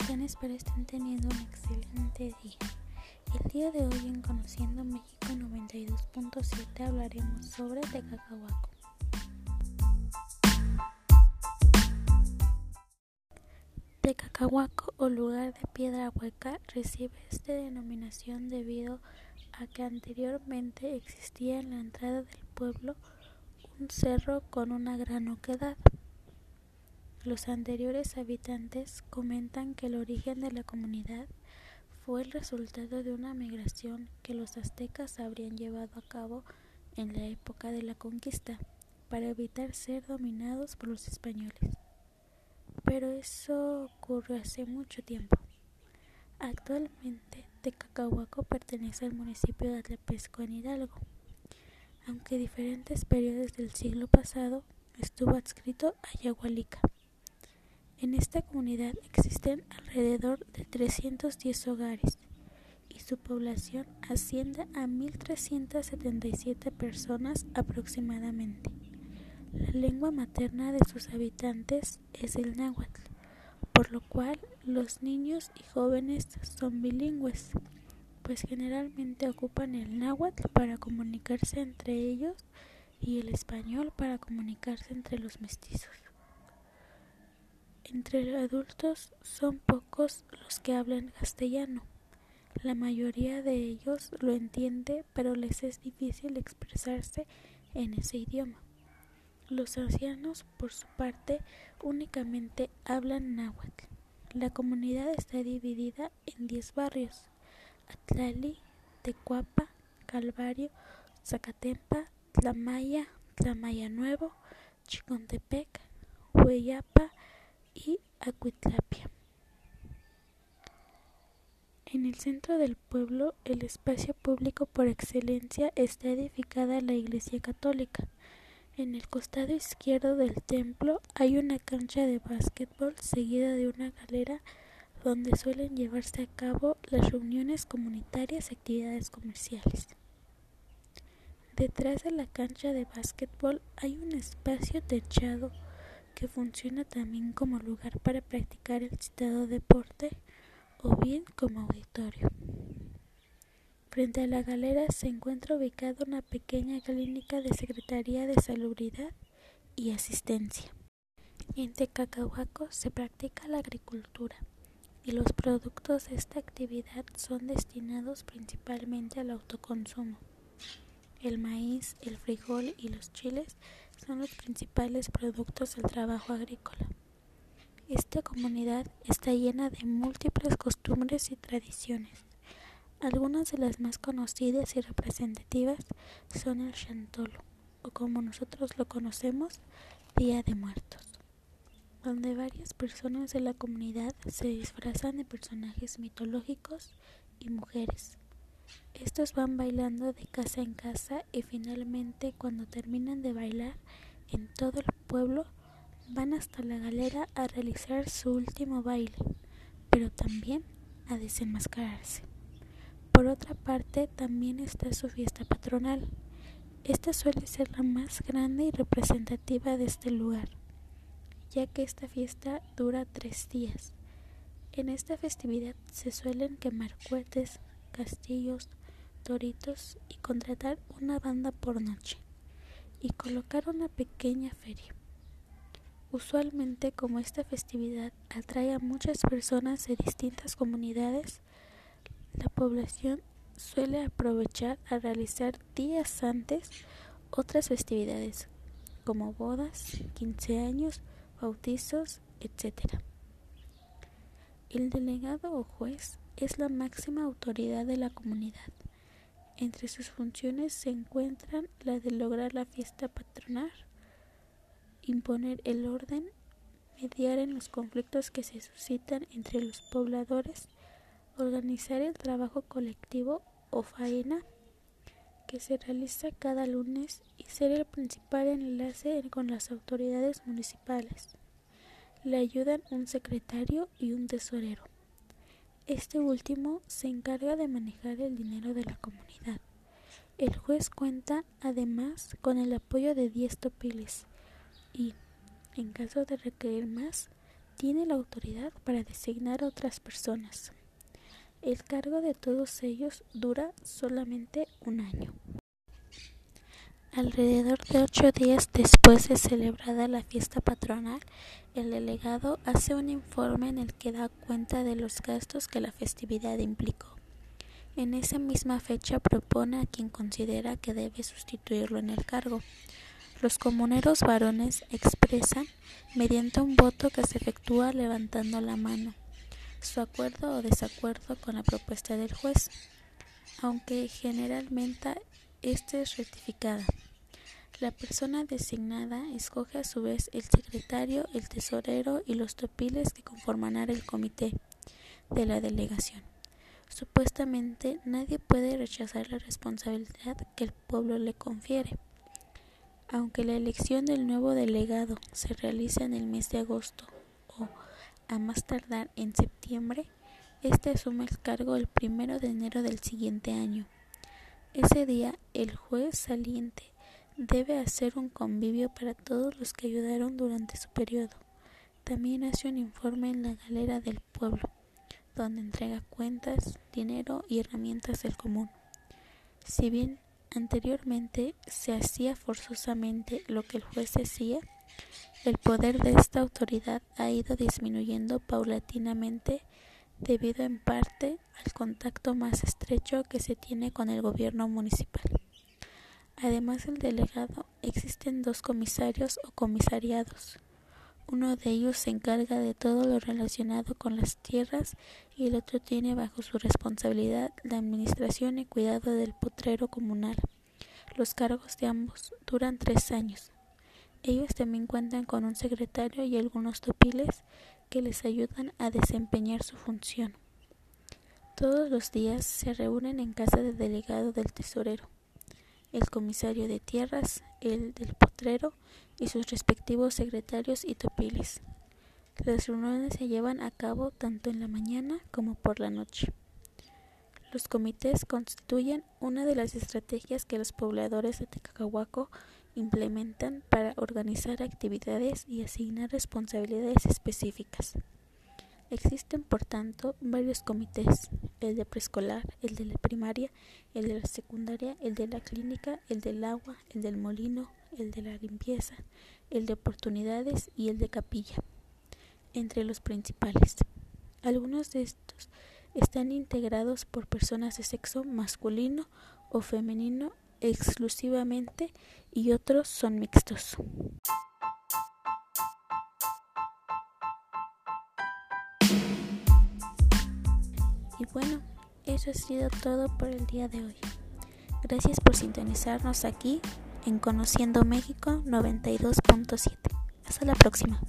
están? Espero estén teniendo un excelente día. El día de hoy en Conociendo México 92.7 hablaremos sobre Tecacahuaco. Tecacahuaco o lugar de piedra hueca recibe esta denominación debido a que anteriormente existía en la entrada del pueblo un cerro con una gran oquedad. Los anteriores habitantes comentan que el origen de la comunidad fue el resultado de una migración que los aztecas habrían llevado a cabo en la época de la conquista para evitar ser dominados por los españoles. Pero eso ocurrió hace mucho tiempo. Actualmente Tecacahuaco pertenece al municipio de Atlapesco en Hidalgo, aunque en diferentes periodos del siglo pasado estuvo adscrito a Yagualica. En esta comunidad existen alrededor de 310 hogares y su población asciende a 1.377 personas aproximadamente. La lengua materna de sus habitantes es el náhuatl, por lo cual los niños y jóvenes son bilingües, pues generalmente ocupan el náhuatl para comunicarse entre ellos y el español para comunicarse entre los mestizos. Entre adultos son pocos los que hablan castellano. La mayoría de ellos lo entiende, pero les es difícil expresarse en ese idioma. Los ancianos, por su parte, únicamente hablan náhuatl. La comunidad está dividida en 10 barrios: Atlali, Tecuapa, Calvario, Zacatempa, Tlamaya, Tlamaya Nuevo, Chicontepec, Hueyapa, y Acuitlapia. En el centro del pueblo, el espacio público por excelencia está edificada la Iglesia Católica. En el costado izquierdo del templo hay una cancha de básquetbol seguida de una galera donde suelen llevarse a cabo las reuniones comunitarias y actividades comerciales. Detrás de la cancha de básquetbol hay un espacio techado que funciona también como lugar para practicar el citado deporte o bien como auditorio. Frente a la galera se encuentra ubicada una pequeña clínica de Secretaría de Salubridad y Asistencia. En Tecacahuaco se practica la agricultura y los productos de esta actividad son destinados principalmente al autoconsumo. El maíz, el frijol y los chiles son los principales productos del trabajo agrícola. Esta comunidad está llena de múltiples costumbres y tradiciones. Algunas de las más conocidas y representativas son el Chantolo, o como nosotros lo conocemos, Día de Muertos, donde varias personas de la comunidad se disfrazan de personajes mitológicos y mujeres estos van bailando de casa en casa y finalmente cuando terminan de bailar en todo el pueblo van hasta la galera a realizar su último baile, pero también a desenmascararse. Por otra parte, también está su fiesta patronal. Esta suele ser la más grande y representativa de este lugar, ya que esta fiesta dura tres días. En esta festividad se suelen quemar cohetes, castillos, toritos y contratar una banda por noche y colocar una pequeña feria. Usualmente como esta festividad atrae a muchas personas de distintas comunidades, la población suele aprovechar a realizar días antes otras festividades como bodas, 15 años, bautizos, etc. El delegado o juez es la máxima autoridad de la comunidad. Entre sus funciones se encuentran la de lograr la fiesta patronal, imponer el orden, mediar en los conflictos que se suscitan entre los pobladores, organizar el trabajo colectivo o faena que se realiza cada lunes y ser el principal enlace con las autoridades municipales. Le ayudan un secretario y un tesorero. Este último se encarga de manejar el dinero de la comunidad. El juez cuenta además con el apoyo de 10 topiles y, en caso de requerir más, tiene la autoridad para designar a otras personas. El cargo de todos ellos dura solamente un año. Alrededor de ocho días después de celebrada la fiesta patronal, el delegado hace un informe en el que da cuenta de los gastos que la festividad implicó. En esa misma fecha propone a quien considera que debe sustituirlo en el cargo. Los comuneros varones expresan, mediante un voto que se efectúa levantando la mano, su acuerdo o desacuerdo con la propuesta del juez, aunque generalmente ésta es rectificada. La persona designada escoge a su vez el secretario, el tesorero y los topiles que conformarán el comité de la delegación. Supuestamente nadie puede rechazar la responsabilidad que el pueblo le confiere. Aunque la elección del nuevo delegado se realiza en el mes de agosto o a más tardar en septiembre, éste asume el cargo el primero de enero del siguiente año. Ese día el juez saliente debe hacer un convivio para todos los que ayudaron durante su periodo. También hace un informe en la galera del pueblo donde entrega cuentas, dinero y herramientas del común. Si bien anteriormente se hacía forzosamente lo que el juez decía, el poder de esta autoridad ha ido disminuyendo paulatinamente debido en parte al contacto más estrecho que se tiene con el gobierno municipal. Además del delegado, existen dos comisarios o comisariados, uno de ellos se encarga de todo lo relacionado con las tierras y el otro tiene bajo su responsabilidad la administración y cuidado del potrero comunal. Los cargos de ambos duran tres años. Ellos también cuentan con un secretario y algunos topiles que les ayudan a desempeñar su función. Todos los días se reúnen en casa del delegado del tesorero el comisario de tierras, el del potrero y sus respectivos secretarios y topiles. Las reuniones se llevan a cabo tanto en la mañana como por la noche. Los comités constituyen una de las estrategias que los pobladores de Tecacahuaco implementan para organizar actividades y asignar responsabilidades específicas. Existen, por tanto, varios comités, el de preescolar, el de la primaria, el de la secundaria, el de la clínica, el del agua, el del molino, el de la limpieza, el de oportunidades y el de capilla, entre los principales. Algunos de estos están integrados por personas de sexo masculino o femenino exclusivamente y otros son mixtos. Bueno, eso ha sido todo por el día de hoy. Gracias por sintonizarnos aquí en Conociendo México 92.7. Hasta la próxima.